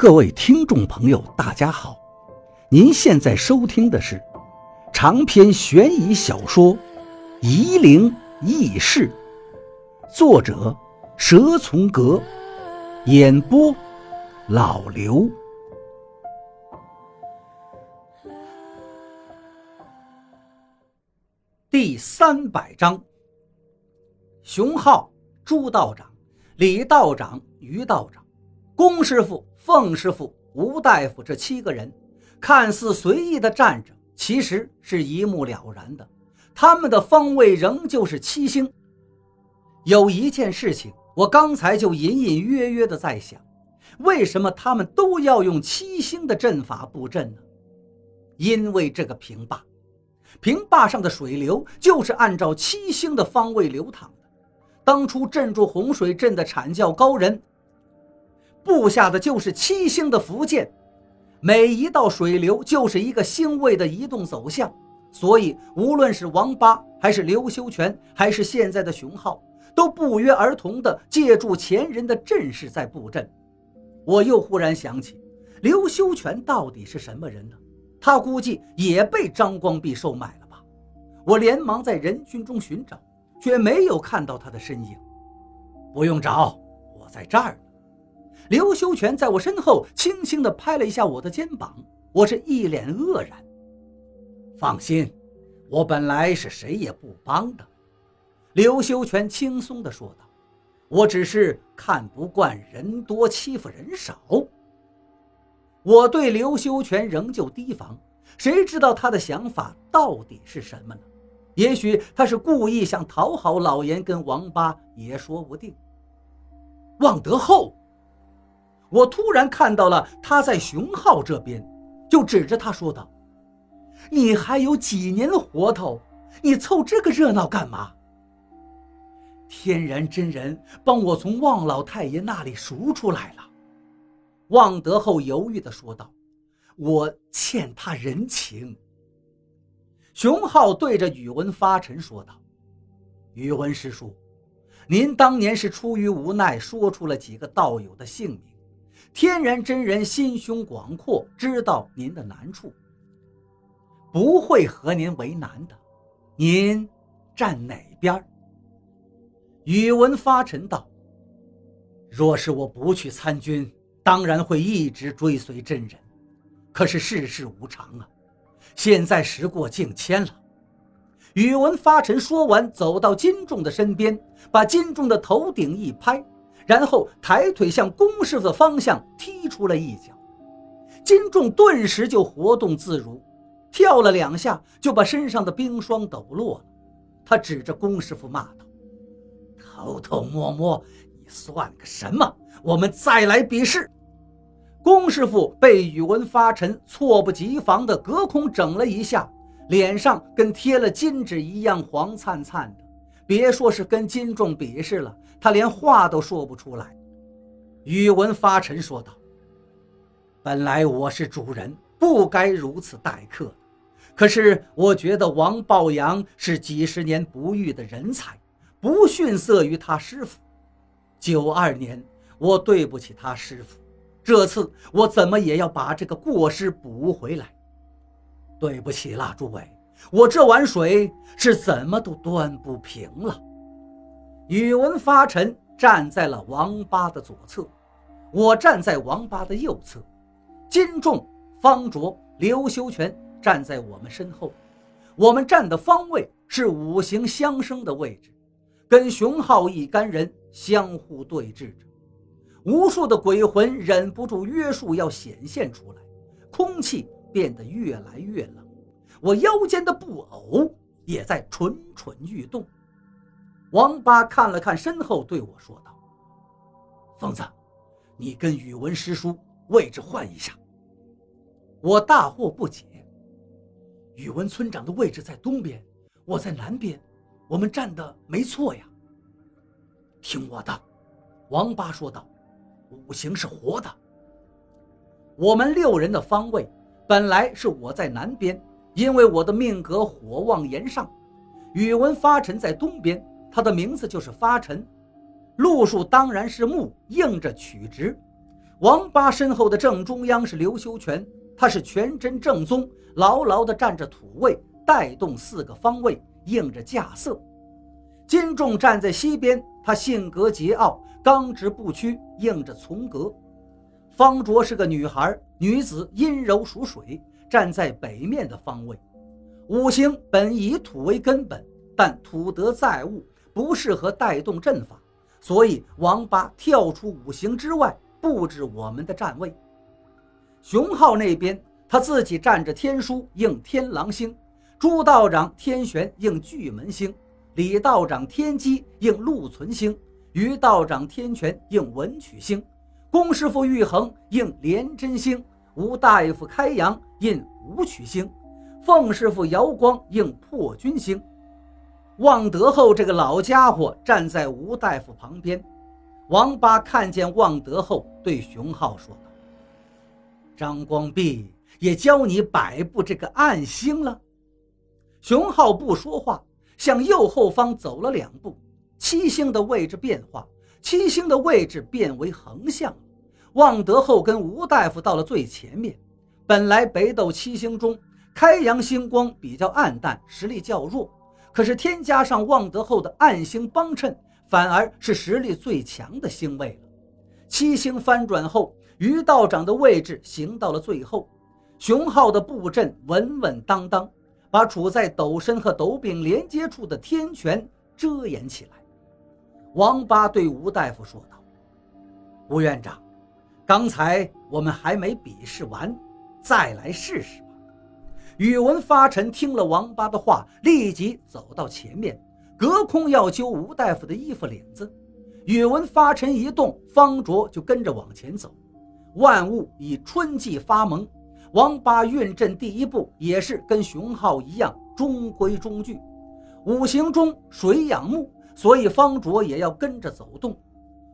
各位听众朋友，大家好！您现在收听的是长篇悬疑小说《夷陵轶事》，作者蛇从阁，演播老刘。第三百章：熊浩、朱道长、李道长、于道长、龚师傅。凤师傅、吴大夫这七个人看似随意的站着，其实是一目了然的。他们的方位仍旧是七星。有一件事情，我刚才就隐隐约约的在想：为什么他们都要用七星的阵法布阵呢？因为这个平坝，平坝上的水流就是按照七星的方位流淌的。当初镇住洪水镇的阐教高人。布下的就是七星的符剑，每一道水流就是一个星位的移动走向，所以无论是王八，还是刘修全，还是现在的熊浩，都不约而同地借助前人的阵势在布阵。我又忽然想起，刘修全到底是什么人呢？他估计也被张光弼收买了吧？我连忙在人群中寻找，却没有看到他的身影。不用找，我在这儿。刘修全在我身后轻轻地拍了一下我的肩膀，我是一脸愕然。放心，我本来是谁也不帮的。刘修全轻松地说道：“我只是看不惯人多欺负人少。”我对刘修全仍旧提防，谁知道他的想法到底是什么呢？也许他是故意想讨好老严跟王八，也说不定。望德厚。我突然看到了他在熊浩这边，就指着他说道：“你还有几年活头？你凑这个热闹干嘛？”天然真人帮我从望老太爷那里赎出来了。望德厚犹豫地说道：“我欠他人情。”熊浩对着宇文发沉说道：“宇文师叔，您当年是出于无奈说出了几个道友的姓名。”天然真人心胸广阔，知道您的难处，不会和您为难的。您站哪边？宇文发沉道：“若是我不去参军，当然会一直追随真人。可是世事无常啊，现在时过境迁了。”宇文发沉说完，走到金仲的身边，把金仲的头顶一拍。然后抬腿向龚师傅的方向踢出了一脚，金仲顿时就活动自如，跳了两下就把身上的冰霜抖落了。他指着龚师傅骂道：“偷偷摸摸，你算个什么？我们再来比试！”龚师傅被宇文发沉措不及防的隔空整了一下，脸上跟贴了金纸一样黄灿灿的。别说是跟金仲比试了，他连话都说不出来。宇文发沉说道：“本来我是主人，不该如此待客。可是我觉得王抱阳是几十年不遇的人才，不逊色于他师傅。九二年，我对不起他师傅，这次我怎么也要把这个过失补回来。对不起啦，诸位。”我这碗水是怎么都端不平了。宇文发臣站在了王八的左侧，我站在王八的右侧，金仲、方卓、刘修全站在我们身后。我们站的方位是五行相生的位置，跟熊浩一干人相互对峙着。无数的鬼魂忍不住约束要显现出来，空气变得越来越冷。我腰间的布偶也在蠢蠢欲动。王八看了看身后，对我说道：“疯子，你跟宇文师叔位置换一下。”我大惑不解：“宇文村长的位置在东边，我在南边，我们站的没错呀。”听我的，王八说道：“五行是活的，我们六人的方位本来是我在南边。”因为我的命格火旺炎上，宇文发沉在东边，他的名字就是发沉。路数当然是木，应着曲直。王八身后的正中央是刘修全，他是全真正宗，牢牢地站着土位，带动四个方位，应着架色。金仲站在西边，他性格桀骜，刚直不屈，应着从格。方卓是个女孩，女子阴柔属水，站在北面的方位。五行本以土为根本，但土德载物，不适合带动阵法，所以王八跳出五行之外。布置我们的站位。熊浩那边，他自己站着天书应天狼星，朱道长天玄应巨门星，李道长天机应禄存星，于道长天权应文曲星，龚师傅玉衡应廉贞星，吴大夫开阳应武曲星，凤师傅姚光应破军星。望德厚这个老家伙站在吴大夫旁边。王八看见望德后，对熊浩说道：“张光弼也教你摆布这个暗星了。”熊浩不说话，向右后方走了两步。七星的位置变化，七星的位置变为横向。望德厚跟吴大夫到了最前面。本来北斗七星中，开阳星光比较暗淡，实力较弱。可是添加上望德厚的暗星帮衬。反而是实力最强的星位了。七星翻转后，于道长的位置行到了最后。熊浩的布阵稳稳当当，把处在斗身和斗柄连接处的天权遮掩起来。王八对吴大夫说道：“吴院长，刚才我们还没比试完，再来试试吧。”宇文发沉听了王八的话，立即走到前面。隔空要揪吴大夫的衣服领子，宇文发沉一动，方卓就跟着往前走。万物以春季发萌，王八运阵第一步也是跟熊浩一样中规中矩。五行中水养木，所以方卓也要跟着走动。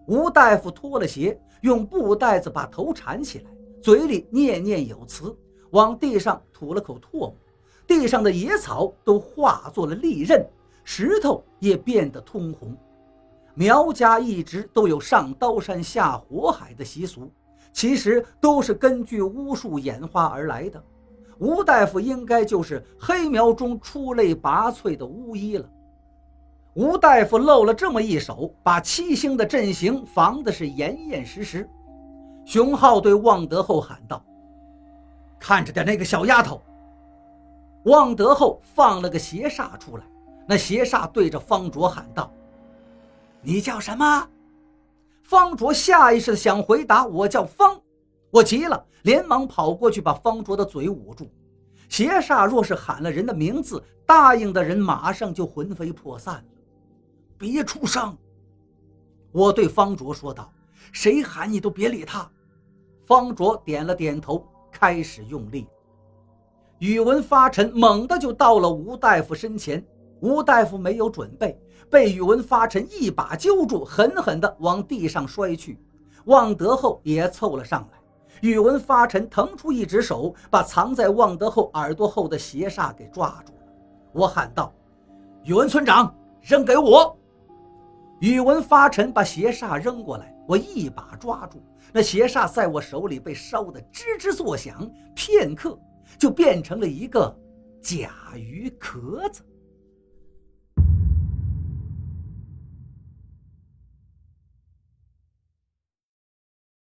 吴大夫脱了鞋，用布袋子把头缠起来，嘴里念念有词，往地上吐了口唾沫，地上的野草都化作了利刃。石头也变得通红。苗家一直都有上刀山下火海的习俗，其实都是根据巫术演化而来的。吴大夫应该就是黑苗中出类拔萃的巫医了。吴大夫露了这么一手，把七星的阵型防的是严严实实。熊浩对望德厚喊道：“看着点那个小丫头。”望德厚放了个邪煞出来。那邪煞对着方卓喊道：“你叫什么？”方卓下意识的想回答：“我叫方。”我急了，连忙跑过去把方卓的嘴捂住。邪煞若是喊了人的名字，答应的人马上就魂飞魄散。别出声！我对方卓说道：“谁喊你都别理他。”方卓点了点头，开始用力。宇文发沉猛地就到了吴大夫身前。吴大夫没有准备，被宇文发沉一把揪住，狠狠地往地上摔去。望德厚也凑了上来，宇文发沉腾出一只手，把藏在望德厚耳朵后的邪煞给抓住。我喊道：“宇文村长，扔给我！”宇文发沉把邪煞扔过来，我一把抓住那邪煞，在我手里被烧得吱吱作响，片刻就变成了一个甲鱼壳子。